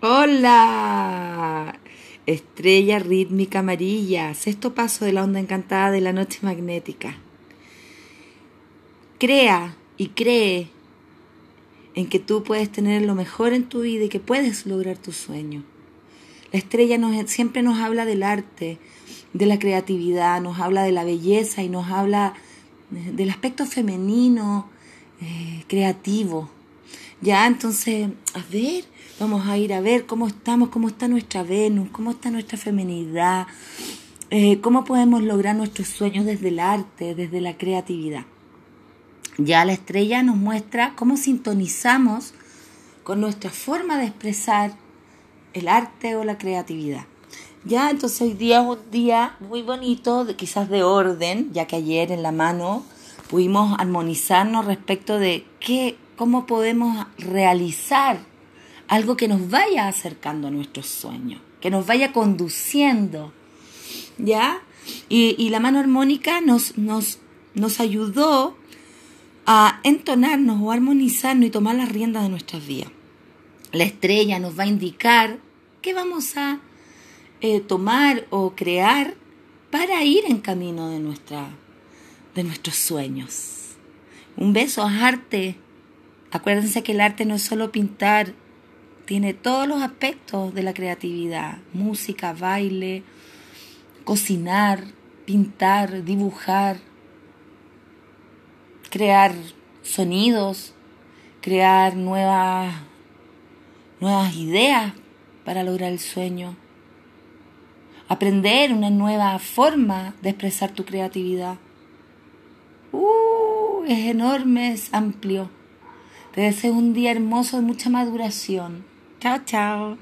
Hola, estrella rítmica amarilla, sexto paso de la onda encantada de la noche magnética. Crea y cree en que tú puedes tener lo mejor en tu vida y que puedes lograr tu sueño. La estrella siempre nos habla del arte, de la creatividad, nos habla de la belleza y nos habla del aspecto femenino, eh, creativo. Ya, entonces, a ver, vamos a ir a ver cómo estamos, cómo está nuestra Venus, cómo está nuestra femenidad, eh, cómo podemos lograr nuestros sueños desde el arte, desde la creatividad. Ya la estrella nos muestra cómo sintonizamos con nuestra forma de expresar el arte o la creatividad. Ya, entonces hoy día es un día muy bonito, quizás de orden, ya que ayer en la mano pudimos armonizarnos respecto de qué, cómo podemos realizar algo que nos vaya acercando a nuestros sueños, que nos vaya conduciendo, ¿ya? Y, la mano armónica nos, nos, nos ayudó a entonarnos o armonizarnos y tomar las riendas de nuestras vidas. La estrella nos va a indicar qué vamos a eh, tomar o crear para ir en camino de nuestra de nuestros sueños. Un beso es arte. Acuérdense que el arte no es solo pintar, tiene todos los aspectos de la creatividad, música, baile, cocinar, pintar, dibujar, crear sonidos, crear nuevas, nuevas ideas para lograr el sueño, aprender una nueva forma de expresar tu creatividad. Uh, es enorme, es amplio. Te deseo un día hermoso de mucha maduración. Chao, chao.